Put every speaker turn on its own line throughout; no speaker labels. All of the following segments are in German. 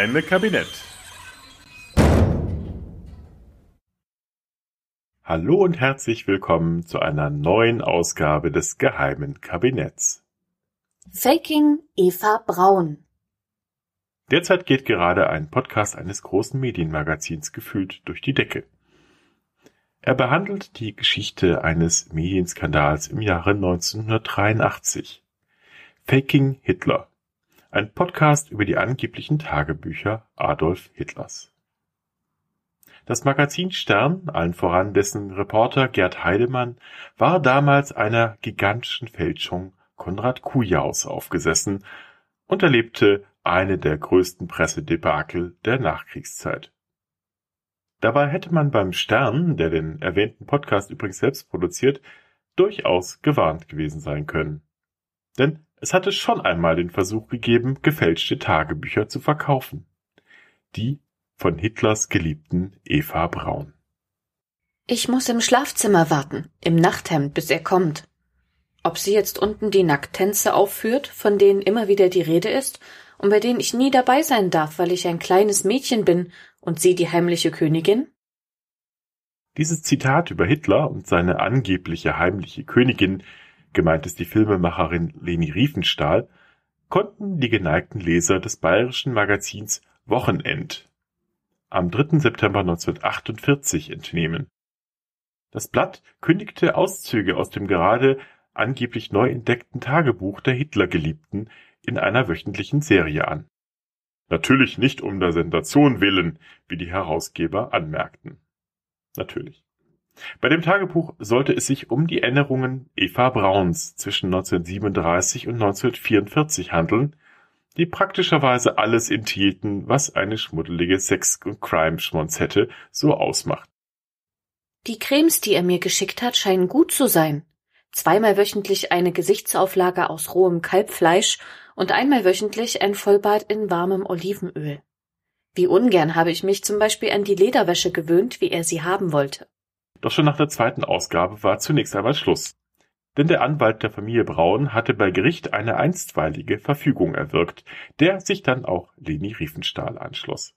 Geheime Kabinett. Hallo und herzlich willkommen zu einer neuen Ausgabe des geheimen Kabinetts.
Faking Eva Braun.
Derzeit geht gerade ein Podcast eines großen Medienmagazins gefühlt durch die Decke. Er behandelt die Geschichte eines Medienskandals im Jahre 1983. Faking Hitler. Ein Podcast über die angeblichen Tagebücher Adolf Hitlers. Das Magazin Stern, allen voran dessen Reporter Gerd Heidemann, war damals einer gigantischen Fälschung Konrad Kujaus aufgesessen und erlebte eine der größten Pressedebakel der Nachkriegszeit. Dabei hätte man beim Stern, der den erwähnten Podcast übrigens selbst produziert, durchaus gewarnt gewesen sein können. Denn es hatte schon einmal den Versuch gegeben, gefälschte Tagebücher zu verkaufen. Die von Hitlers geliebten Eva Braun.
Ich muss im Schlafzimmer warten, im Nachthemd, bis er kommt. Ob sie jetzt unten die Nackttänze aufführt, von denen immer wieder die Rede ist und bei denen ich nie dabei sein darf, weil ich ein kleines Mädchen bin und sie die heimliche Königin?
Dieses Zitat über Hitler und seine angebliche heimliche Königin gemeint ist die Filmemacherin Leni Riefenstahl, konnten die geneigten Leser des bayerischen Magazins Wochenend am 3. September 1948 entnehmen. Das Blatt kündigte Auszüge aus dem gerade angeblich neu entdeckten Tagebuch der Hitlergeliebten in einer wöchentlichen Serie an. Natürlich nicht um der Sensation willen, wie die Herausgeber anmerkten. Natürlich. Bei dem Tagebuch sollte es sich um die Erinnerungen Eva Brauns zwischen 1937 und 1944 handeln, die praktischerweise alles enthielten, was eine schmuddelige Sex- und Crime-Schmonzette so ausmacht.
Die Cremes, die er mir geschickt hat, scheinen gut zu sein. Zweimal wöchentlich eine Gesichtsauflage aus rohem Kalbfleisch und einmal wöchentlich ein Vollbad in warmem Olivenöl. Wie ungern habe ich mich zum Beispiel an die Lederwäsche gewöhnt, wie er sie haben wollte.
Doch schon nach der zweiten Ausgabe war zunächst einmal Schluss. Denn der Anwalt der Familie Braun hatte bei Gericht eine einstweilige Verfügung erwirkt, der sich dann auch Leni Riefenstahl anschloss.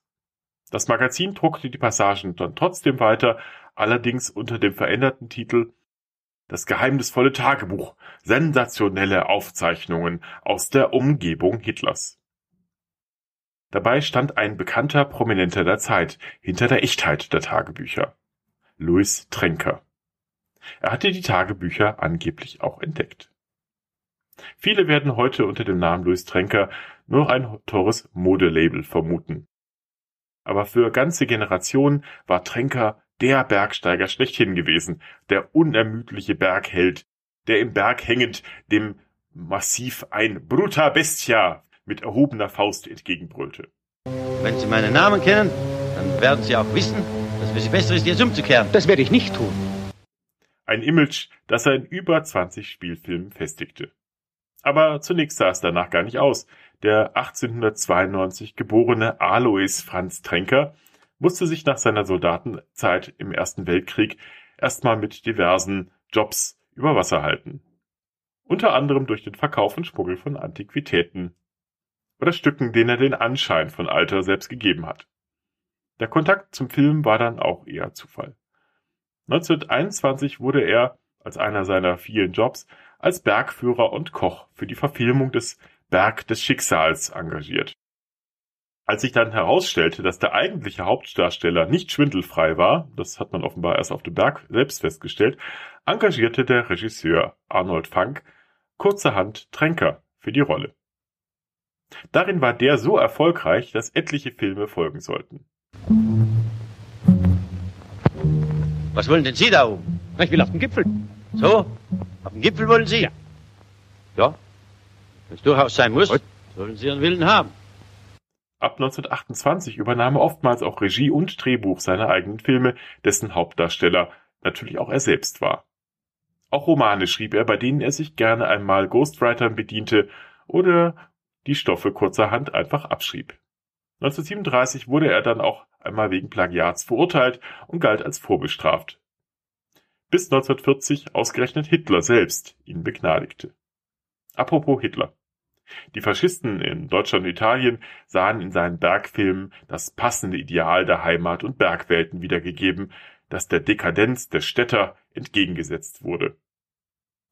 Das Magazin druckte die Passagen dann trotzdem weiter, allerdings unter dem veränderten Titel Das geheimnisvolle Tagebuch, sensationelle Aufzeichnungen aus der Umgebung Hitlers. Dabei stand ein bekannter Prominenter der Zeit hinter der Echtheit der Tagebücher. Louis Tränker. Er hatte die Tagebücher angeblich auch entdeckt. Viele werden heute unter dem Namen Louis Tränker nur noch ein teures Modelabel vermuten. Aber für ganze Generationen war Tränker der Bergsteiger schlechthin gewesen, der unermüdliche Bergheld, der im Berg hängend dem Massiv ein Bruta Bestia mit erhobener Faust entgegenbrüllte.
Wenn Sie meinen Namen kennen, dann werden Sie auch wissen, dass es besser ist, jetzt umzukehren.
Das werde ich nicht tun.
Ein Image, das er in über 20 Spielfilmen festigte. Aber zunächst sah es danach gar nicht aus. Der 1892 geborene Alois Franz Tränker musste sich nach seiner Soldatenzeit im Ersten Weltkrieg erstmal mit diversen Jobs über Wasser halten. Unter anderem durch den Verkauf und Schmuggel von Antiquitäten oder Stücken, denen er den Anschein von Alter selbst gegeben hat. Der Kontakt zum Film war dann auch eher Zufall. 1921 wurde er, als einer seiner vielen Jobs, als Bergführer und Koch für die Verfilmung des Berg des Schicksals engagiert. Als sich dann herausstellte, dass der eigentliche Hauptdarsteller nicht schwindelfrei war, das hat man offenbar erst auf dem Berg selbst festgestellt, engagierte der Regisseur Arnold Funk kurzerhand Tränker für die Rolle. Darin war der so erfolgreich, dass etliche Filme folgen sollten.
Was wollen denn Sie da oben?
Ich will auf den Gipfel.
So? Auf den Gipfel wollen Sie?
Ja.
Ja. Wenn es durchaus sein muss, sollen Sie Ihren Willen haben.
Ab 1928 übernahm er oftmals auch Regie und Drehbuch seiner eigenen Filme, dessen Hauptdarsteller natürlich auch er selbst war. Auch Romane schrieb er, bei denen er sich gerne einmal Ghostwritern bediente oder die Stoffe kurzerhand einfach abschrieb. 1937 wurde er dann auch einmal wegen Plagiats verurteilt und galt als vorbestraft. Bis 1940 ausgerechnet Hitler selbst ihn begnadigte. Apropos Hitler. Die Faschisten in Deutschland und Italien sahen in seinen Bergfilmen das passende Ideal der Heimat- und Bergwelten wiedergegeben, das der Dekadenz der Städter entgegengesetzt wurde.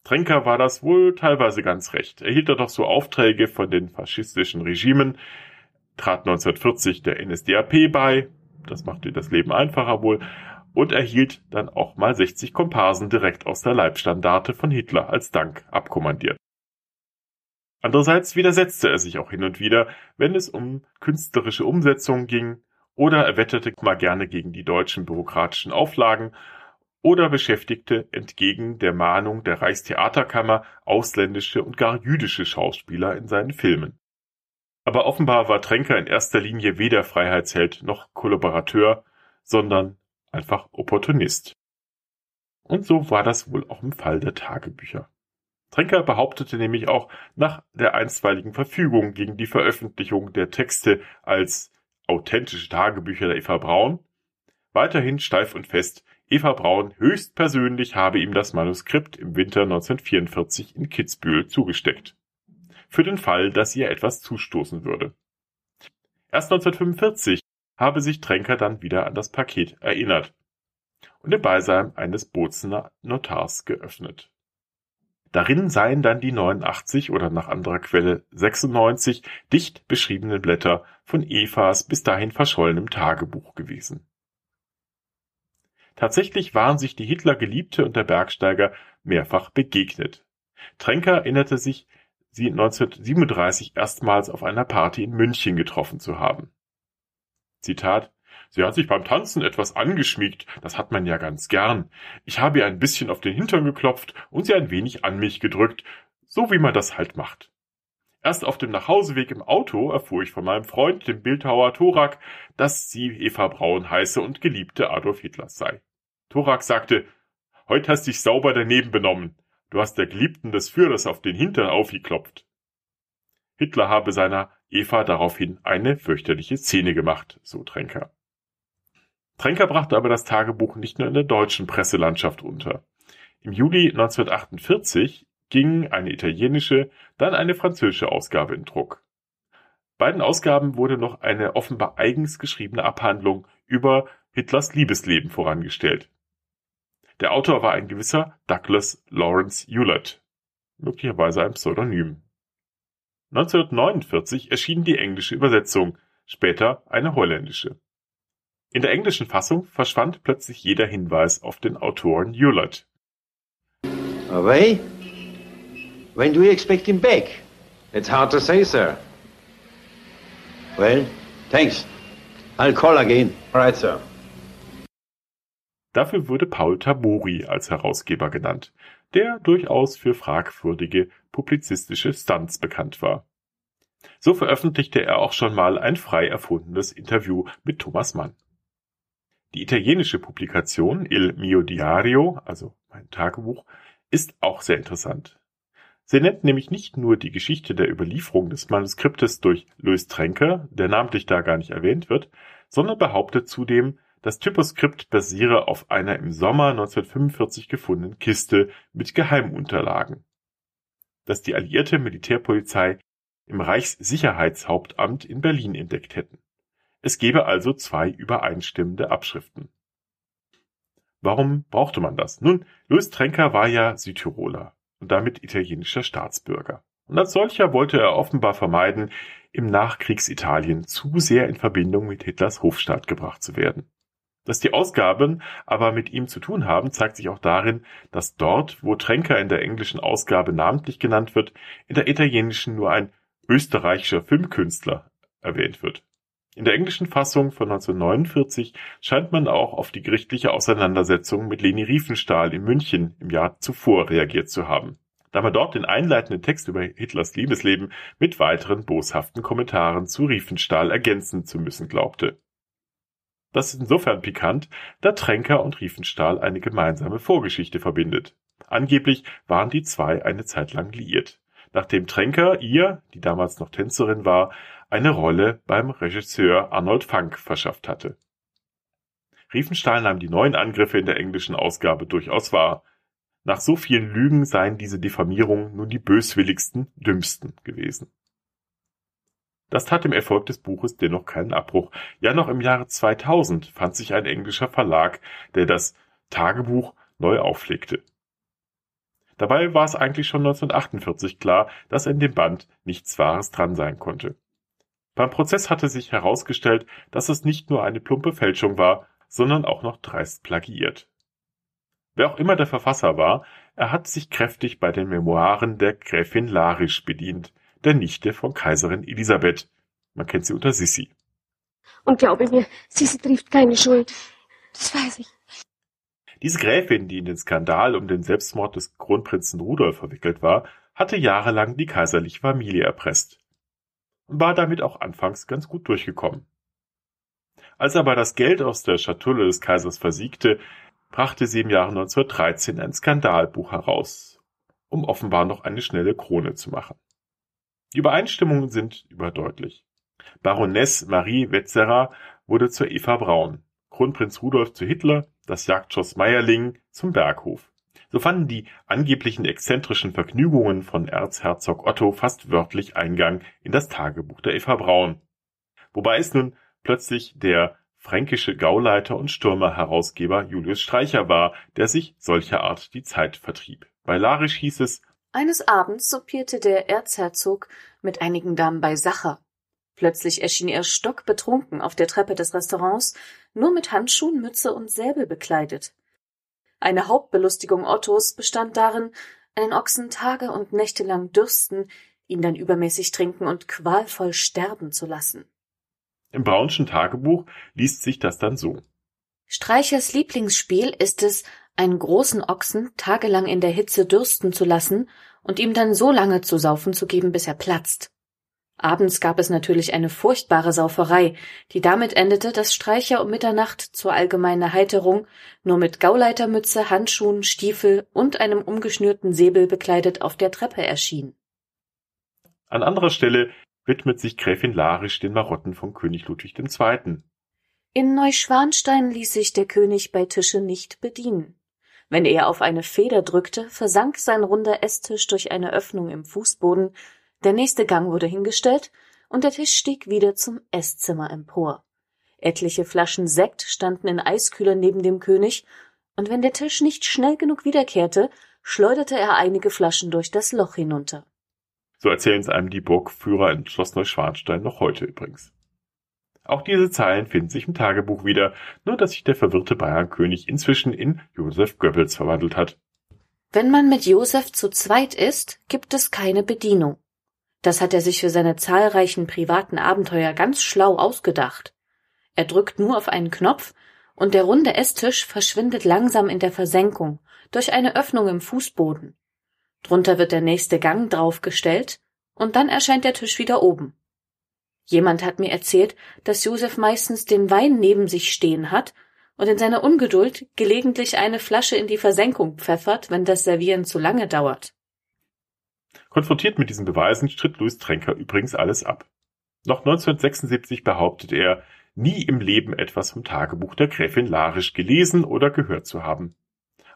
Trenker war das wohl teilweise ganz recht. Er hielt doch so Aufträge von den faschistischen Regimen, trat 1940 der NSDAP bei, das machte das Leben einfacher wohl, und erhielt dann auch mal 60 Komparsen direkt aus der Leibstandarte von Hitler als Dank abkommandiert. Andererseits widersetzte er sich auch hin und wieder, wenn es um künstlerische Umsetzungen ging, oder er wetterte mal gerne gegen die deutschen bürokratischen Auflagen oder beschäftigte entgegen der Mahnung der Reichstheaterkammer ausländische und gar jüdische Schauspieler in seinen Filmen. Aber offenbar war Tränker in erster Linie weder Freiheitsheld noch Kollaborateur, sondern einfach Opportunist. Und so war das wohl auch im Fall der Tagebücher. Tränker behauptete nämlich auch nach der einstweiligen Verfügung gegen die Veröffentlichung der Texte als authentische Tagebücher der Eva Braun, weiterhin steif und fest, Eva Braun höchstpersönlich habe ihm das Manuskript im Winter 1944 in Kitzbühel zugesteckt. Für den Fall, dass ihr etwas zustoßen würde. Erst 1945 habe sich Tränker dann wieder an das Paket erinnert und im Beisein eines Bozener Notars geöffnet. Darin seien dann die 89 oder nach anderer Quelle 96 dicht beschriebenen Blätter von Evas bis dahin verschollenem Tagebuch gewesen. Tatsächlich waren sich die Hitler-Geliebte und der Bergsteiger mehrfach begegnet. Tränker erinnerte sich, sie 1937 erstmals auf einer Party in München getroffen zu haben. Zitat Sie hat sich beim Tanzen etwas angeschmiegt, das hat man ja ganz gern. Ich habe ihr ein bisschen auf den Hintern geklopft und sie ein wenig an mich gedrückt, so wie man das halt macht. Erst auf dem Nachhauseweg im Auto erfuhr ich von meinem Freund, dem Bildhauer Thorak, dass sie Eva Braun heiße und Geliebte Adolf Hitlers sei. Thorak sagte, Heut hast dich sauber daneben benommen. Du hast der Geliebten des Führers auf den Hintern aufgeklopft. Hitler habe seiner Eva daraufhin eine fürchterliche Szene gemacht, so Tränker. Tränker brachte aber das Tagebuch nicht nur in der deutschen Presselandschaft unter. Im Juli 1948 ging eine italienische, dann eine französische Ausgabe in Druck. Beiden Ausgaben wurde noch eine offenbar eigens geschriebene Abhandlung über Hitlers Liebesleben vorangestellt. Der Autor war ein gewisser Douglas Lawrence Hewlett, möglicherweise ein Pseudonym. 1949 erschien die englische Übersetzung, später eine holländische. In der englischen Fassung verschwand plötzlich jeder Hinweis auf den Autoren Hewlett.
Away? When do you expect him back?
It's hard to say, sir.
Well, thanks. I'll call again.
All right, sir.
Dafür wurde Paul Tabori als Herausgeber genannt, der durchaus für fragwürdige publizistische Stunts bekannt war. So veröffentlichte er auch schon mal ein frei erfundenes Interview mit Thomas Mann. Die italienische Publikation Il mio diario, also mein Tagebuch, ist auch sehr interessant. Sie nennt nämlich nicht nur die Geschichte der Überlieferung des Manuskriptes durch Louis Tränker, der namentlich da gar nicht erwähnt wird, sondern behauptet zudem, das Typoskript basiere auf einer im Sommer 1945 gefundenen Kiste mit Geheimunterlagen, das die alliierte Militärpolizei im Reichssicherheitshauptamt in Berlin entdeckt hätten. Es gebe also zwei übereinstimmende Abschriften. Warum brauchte man das? Nun, Louis Trenker war ja Südtiroler und damit italienischer Staatsbürger. Und als solcher wollte er offenbar vermeiden, im Nachkriegsitalien zu sehr in Verbindung mit Hitlers Hofstaat gebracht zu werden. Dass die Ausgaben aber mit ihm zu tun haben, zeigt sich auch darin, dass dort, wo Trenker in der englischen Ausgabe namentlich genannt wird, in der italienischen nur ein österreichischer Filmkünstler erwähnt wird. In der englischen Fassung von 1949 scheint man auch auf die gerichtliche Auseinandersetzung mit Leni Riefenstahl in München im Jahr zuvor reagiert zu haben, da man dort den einleitenden Text über Hitlers Liebesleben mit weiteren boshaften Kommentaren zu Riefenstahl ergänzen zu müssen glaubte. Das ist insofern pikant, da Tränker und Riefenstahl eine gemeinsame Vorgeschichte verbindet. Angeblich waren die zwei eine Zeit lang liiert nachdem Tränker ihr, die damals noch Tänzerin war, eine Rolle beim Regisseur Arnold Funk verschafft hatte. Riefenstahl nahm die neuen Angriffe in der englischen Ausgabe durchaus wahr. Nach so vielen Lügen seien diese Diffamierungen nun die böswilligsten, dümmsten gewesen. Das tat dem Erfolg des Buches dennoch keinen Abbruch. Ja, noch im Jahre 2000 fand sich ein englischer Verlag, der das Tagebuch neu auflegte. Dabei war es eigentlich schon 1948 klar, dass in dem Band nichts Wahres dran sein konnte. Beim Prozess hatte sich herausgestellt, dass es nicht nur eine plumpe Fälschung war, sondern auch noch dreist plagiiert. Wer auch immer der Verfasser war, er hat sich kräftig bei den Memoiren der Gräfin Larisch bedient, der Nichte von Kaiserin Elisabeth. Man kennt sie unter Sissi.
Und glaube mir, Sissi trifft keine Schuld. Das weiß ich.
Diese Gräfin, die in den Skandal um den Selbstmord des Kronprinzen Rudolf verwickelt war, hatte jahrelang die kaiserliche Familie erpresst und war damit auch anfangs ganz gut durchgekommen. Als aber das Geld aus der Schatulle des Kaisers versiegte, brachte sie im Jahre 1913 ein Skandalbuch heraus, um offenbar noch eine schnelle Krone zu machen. Die Übereinstimmungen sind überdeutlich. Baroness Marie Wetzerer wurde zur Eva Braun, Kronprinz Rudolf zu Hitler, das Jagdschloss Meierling zum Berghof. So fanden die angeblichen exzentrischen Vergnügungen von Erzherzog Otto fast wörtlich Eingang in das Tagebuch der Eva Braun. Wobei es nun plötzlich der fränkische Gauleiter und Stürmer-Herausgeber Julius Streicher war, der sich solcher Art die Zeit vertrieb. Bei Larisch hieß es,
eines Abends soupierte der Erzherzog mit einigen Damen bei Sacher. Plötzlich erschien er stockbetrunken auf der Treppe des Restaurants, nur mit Handschuhen, Mütze und Säbel bekleidet. Eine Hauptbelustigung Ottos bestand darin, einen Ochsen Tage und Nächte lang dürsten, ihn dann übermäßig trinken und qualvoll sterben zu lassen.
Im Braunschen Tagebuch liest sich das dann so.
Streichers Lieblingsspiel ist es, einen großen Ochsen tagelang in der Hitze dürsten zu lassen und ihm dann so lange zu saufen zu geben, bis er platzt. Abends gab es natürlich eine furchtbare Sauferei, die damit endete, dass Streicher um Mitternacht zur allgemeinen Erheiterung nur mit Gauleitermütze, Handschuhen, Stiefel und einem umgeschnürten Säbel bekleidet auf der Treppe erschien.
An anderer Stelle widmet sich Gräfin Larisch den Marotten von König Ludwig II.
In Neuschwanstein ließ sich der König bei Tische nicht bedienen. Wenn er auf eine Feder drückte, versank sein runder Esstisch durch eine Öffnung im Fußboden, der nächste Gang wurde hingestellt, und der Tisch stieg wieder zum Esszimmer empor. Etliche Flaschen Sekt standen in Eiskühlern neben dem König, und wenn der Tisch nicht schnell genug wiederkehrte, schleuderte er einige Flaschen durch das Loch hinunter.
So erzählen es einem die Burgführer in Schloss Neuschwanstein noch heute übrigens. Auch diese Zeilen finden sich im Tagebuch wieder, nur dass sich der verwirrte Bayernkönig inzwischen in Josef Goebbels verwandelt hat.
Wenn man mit Josef zu zweit ist, gibt es keine Bedienung. Das hat er sich für seine zahlreichen privaten Abenteuer ganz schlau ausgedacht. Er drückt nur auf einen Knopf und der runde Esstisch verschwindet langsam in der Versenkung durch eine Öffnung im Fußboden. Drunter wird der nächste Gang draufgestellt und dann erscheint der Tisch wieder oben. Jemand hat mir erzählt, dass Josef meistens den Wein neben sich stehen hat und in seiner Ungeduld gelegentlich eine Flasche in die Versenkung pfeffert, wenn das Servieren zu lange dauert.
Konfrontiert mit diesen Beweisen stritt Louis Tränker übrigens alles ab. Noch 1976 behauptet er, nie im Leben etwas vom Tagebuch der Gräfin Larisch gelesen oder gehört zu haben.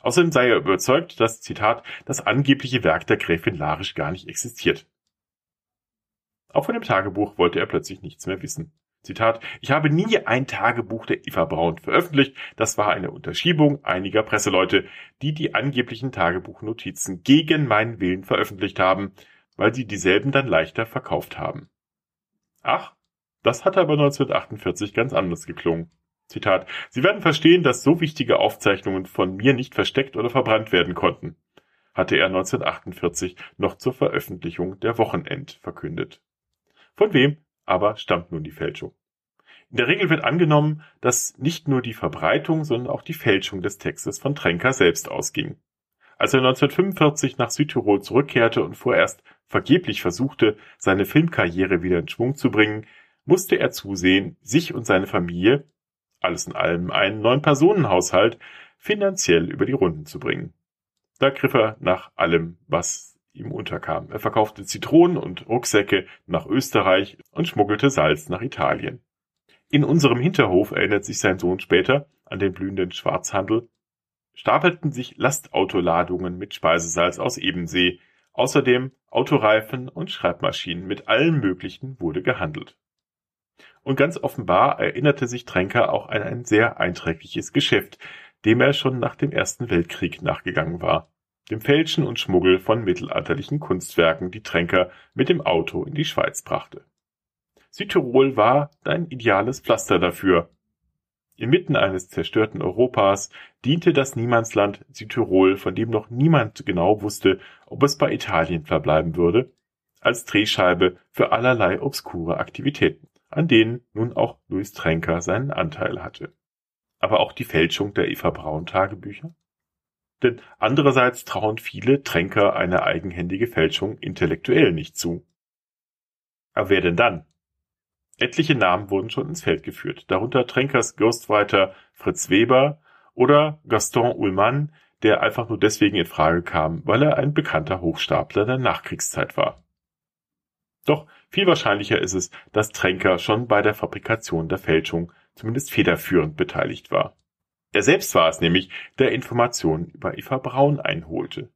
Außerdem sei er überzeugt, dass, Zitat, das angebliche Werk der Gräfin Larisch gar nicht existiert. Auch von dem Tagebuch wollte er plötzlich nichts mehr wissen. Zitat, ich habe nie ein Tagebuch der Eva Braun veröffentlicht. Das war eine Unterschiebung einiger Presseleute, die die angeblichen Tagebuchnotizen gegen meinen Willen veröffentlicht haben, weil sie dieselben dann leichter verkauft haben. Ach, das hatte aber 1948 ganz anders geklungen. Zitat, Sie werden verstehen, dass so wichtige Aufzeichnungen von mir nicht versteckt oder verbrannt werden konnten, hatte er 1948 noch zur Veröffentlichung der Wochenend verkündet. Von wem aber stammt nun die Fälschung? In der Regel wird angenommen, dass nicht nur die Verbreitung, sondern auch die Fälschung des Textes von Tränker selbst ausging. Als er 1945 nach Südtirol zurückkehrte und vorerst vergeblich versuchte, seine Filmkarriere wieder in Schwung zu bringen, musste er zusehen, sich und seine Familie, alles in allem einen Neun-Personen-Haushalt, finanziell über die Runden zu bringen. Da griff er nach allem, was ihm unterkam. Er verkaufte Zitronen und Rucksäcke nach Österreich und schmuggelte Salz nach Italien. In unserem Hinterhof, erinnert sich sein Sohn später an den blühenden Schwarzhandel, stapelten sich Lastautoladungen mit Speisesalz aus Ebensee, Außerdem Autoreifen und Schreibmaschinen mit allem Möglichen wurde gehandelt. Und ganz offenbar erinnerte sich Tränker auch an ein sehr einträgliches Geschäft, dem er schon nach dem Ersten Weltkrieg nachgegangen war. Dem Fälschen und Schmuggel von mittelalterlichen Kunstwerken, die Tränker mit dem Auto in die Schweiz brachte. Südtirol war ein ideales Pflaster dafür. Inmitten eines zerstörten Europas diente das Niemandsland Südtirol, von dem noch niemand genau wusste, ob es bei Italien verbleiben würde, als Drehscheibe für allerlei obskure Aktivitäten, an denen nun auch Louis Tränker seinen Anteil hatte. Aber auch die Fälschung der Eva Braun Tagebücher? Denn andererseits trauen viele Tränker eine eigenhändige Fälschung intellektuell nicht zu. Aber wer denn dann? Etliche Namen wurden schon ins Feld geführt, darunter Tränkers Ghostwriter Fritz Weber oder Gaston Ullmann, der einfach nur deswegen in Frage kam, weil er ein bekannter Hochstapler der Nachkriegszeit war. Doch viel wahrscheinlicher ist es, dass Tränker schon bei der Fabrikation der Fälschung zumindest federführend beteiligt war. Er selbst war es nämlich, der Informationen über Eva Braun einholte.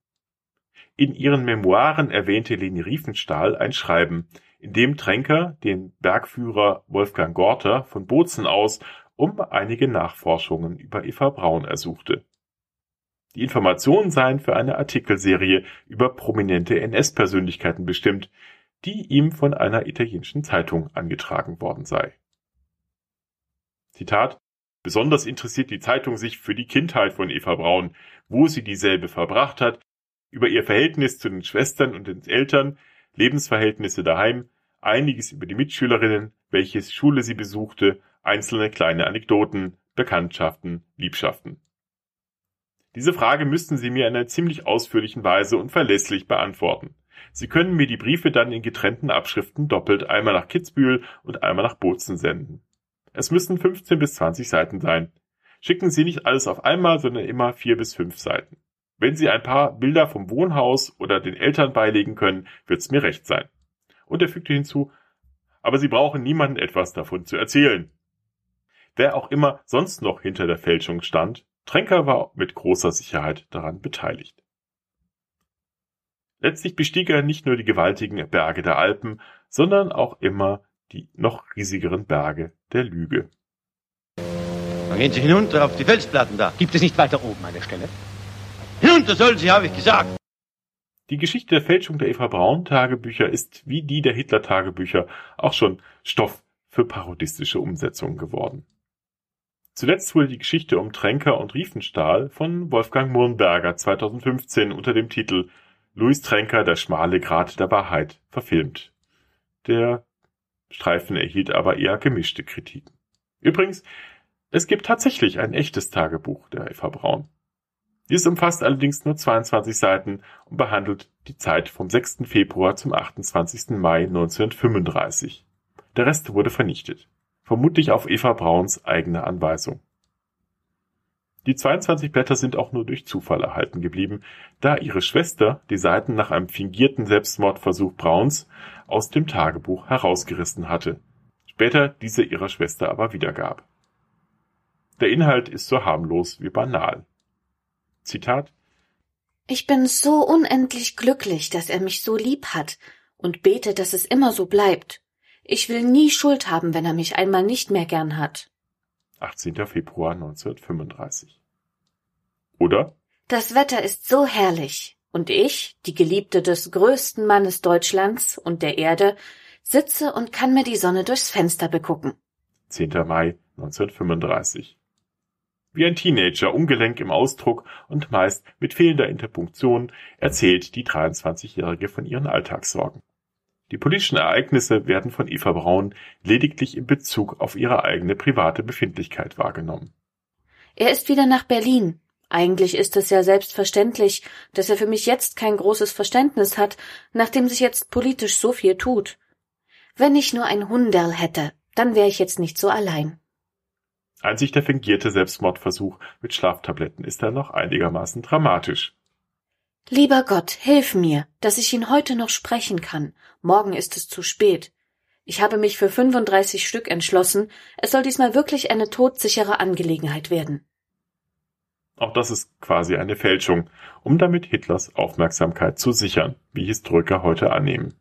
In ihren Memoiren erwähnte Leni Riefenstahl ein Schreiben, in dem Tränker den Bergführer Wolfgang Gorter von Bozen aus um einige Nachforschungen über Eva Braun ersuchte. Die Informationen seien für eine Artikelserie über prominente NS-Persönlichkeiten bestimmt, die ihm von einer italienischen Zeitung angetragen worden sei. Zitat Besonders interessiert die Zeitung sich für die Kindheit von Eva Braun, wo sie dieselbe verbracht hat, über ihr Verhältnis zu den Schwestern und den Eltern, Lebensverhältnisse daheim, einiges über die Mitschülerinnen, welches Schule sie besuchte, einzelne kleine Anekdoten, Bekanntschaften, Liebschaften. Diese Frage müssten Sie mir in einer ziemlich ausführlichen Weise und verlässlich beantworten. Sie können mir die Briefe dann in getrennten Abschriften doppelt einmal nach Kitzbühel und einmal nach Bozen senden. Es müssen 15 bis 20 Seiten sein. Schicken Sie nicht alles auf einmal, sondern immer vier bis fünf Seiten. Wenn Sie ein paar Bilder vom Wohnhaus oder den Eltern beilegen können, wird's mir recht sein. Und er fügte hinzu, aber Sie brauchen niemanden etwas davon zu erzählen. Wer auch immer sonst noch hinter der Fälschung stand, Tränker war mit großer Sicherheit daran beteiligt. Letztlich bestieg er nicht nur die gewaltigen Berge der Alpen, sondern auch immer die noch riesigeren Berge der Lüge.
Dann gehen Sie hinunter auf die Felsplatten da.
Gibt es nicht weiter oben eine Stelle?
Hinunter sollen Sie, habe ich gesagt.
Die Geschichte der Fälschung der Eva Braun Tagebücher ist wie die der Hitler Tagebücher auch schon Stoff für parodistische Umsetzungen geworden. Zuletzt wurde die Geschichte um Tränker und Riefenstahl von Wolfgang Murnberger 2015 unter dem Titel Louis Tränker, der schmale Grat der Wahrheit verfilmt. Der Streifen erhielt aber eher gemischte Kritiken. Übrigens, es gibt tatsächlich ein echtes Tagebuch der Eva Braun. Dies umfasst allerdings nur 22 Seiten und behandelt die Zeit vom 6. Februar zum 28. Mai 1935. Der Rest wurde vernichtet, vermutlich auf Eva Brauns eigene Anweisung. Die 22 Blätter sind auch nur durch Zufall erhalten geblieben, da ihre Schwester die Seiten nach einem fingierten Selbstmordversuch Brauns aus dem Tagebuch herausgerissen hatte, später diese ihrer Schwester aber wiedergab. Der Inhalt ist so harmlos wie banal. Zitat
Ich bin so unendlich glücklich, dass er mich so lieb hat und bete, dass es immer so bleibt. Ich will nie Schuld haben, wenn er mich einmal nicht mehr gern hat.
18. Februar 1935. Oder
Das Wetter ist so herrlich, und ich, die Geliebte des größten Mannes Deutschlands und der Erde, sitze und kann mir die Sonne durchs Fenster begucken.
10. Mai 1935. Wie ein Teenager, ungelenk im Ausdruck und meist mit fehlender Interpunktion, erzählt die 23-Jährige von ihren Alltagssorgen. Die politischen Ereignisse werden von Eva Braun lediglich in Bezug auf ihre eigene private Befindlichkeit wahrgenommen.
Er ist wieder nach Berlin. Eigentlich ist es ja selbstverständlich, dass er für mich jetzt kein großes Verständnis hat, nachdem sich jetzt politisch so viel tut. Wenn ich nur ein Hunderl hätte, dann wäre ich jetzt nicht so allein.
Einzig der fingierte Selbstmordversuch mit Schlaftabletten ist dann noch einigermaßen dramatisch.
Lieber Gott, hilf mir, dass ich ihn heute noch sprechen kann. Morgen ist es zu spät. Ich habe mich für 35 Stück entschlossen. Es soll diesmal wirklich eine todsichere Angelegenheit werden.
Auch das ist quasi eine Fälschung, um damit Hitlers Aufmerksamkeit zu sichern, wie Historiker heute annehmen.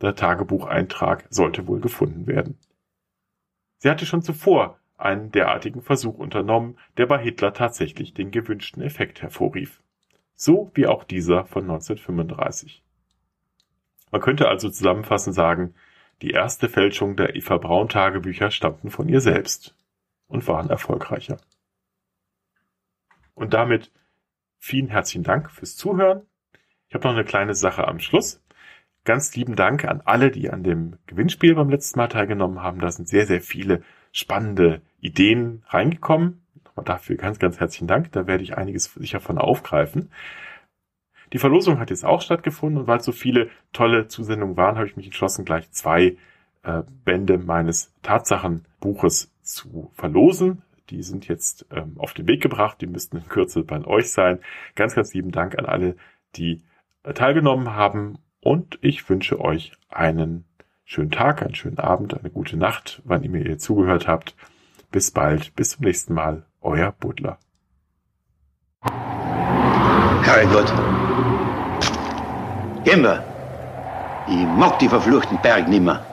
Der Tagebucheintrag sollte wohl gefunden werden. Sie hatte schon zuvor einen derartigen Versuch unternommen, der bei Hitler tatsächlich den gewünschten Effekt hervorrief. So wie auch dieser von 1935. Man könnte also zusammenfassend sagen, die erste Fälschung der Eva Braun Tagebücher stammten von ihr selbst und waren erfolgreicher. Und damit vielen herzlichen Dank fürs Zuhören. Ich habe noch eine kleine Sache am Schluss. Ganz lieben Dank an alle, die an dem Gewinnspiel beim letzten Mal teilgenommen haben. Da sind sehr, sehr viele spannende Ideen reingekommen. Nochmal dafür ganz, ganz herzlichen Dank. Da werde ich einiges sicher von aufgreifen. Die Verlosung hat jetzt auch stattgefunden und weil so viele tolle Zusendungen waren, habe ich mich entschlossen, gleich zwei äh, Bände meines Tatsachenbuches zu verlosen. Die sind jetzt ähm, auf den Weg gebracht, die müssten in Kürze bei euch sein. Ganz, ganz lieben Dank an alle, die äh, teilgenommen haben und ich wünsche euch einen schönen Tag, einen schönen Abend, eine gute Nacht, wann ihr mir zugehört habt. Bis bald, bis zum nächsten Mal, euer Butler.
Herrgott. Gehen wir. Ich mag die verfluchten Berg nimmer.